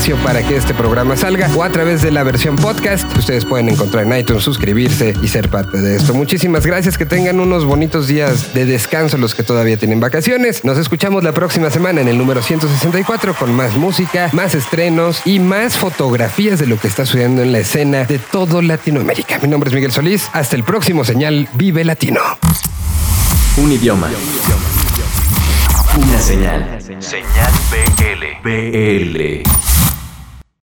Espacio para que este programa salga o a través de la versión podcast que ustedes pueden encontrar en iTunes, suscribirse y ser parte de esto. Muchísimas gracias, que tengan unos bonitos días de descanso los que todavía tienen vacaciones. Nos escuchamos la próxima semana en el número 164 con más música, más estrenos y más fotografías de lo que está sucediendo en la escena de todo Latinoamérica. Mi nombre es Miguel Solís, hasta el próximo señal Vive Latino. Un idioma. Una señal. Señal BL. BL.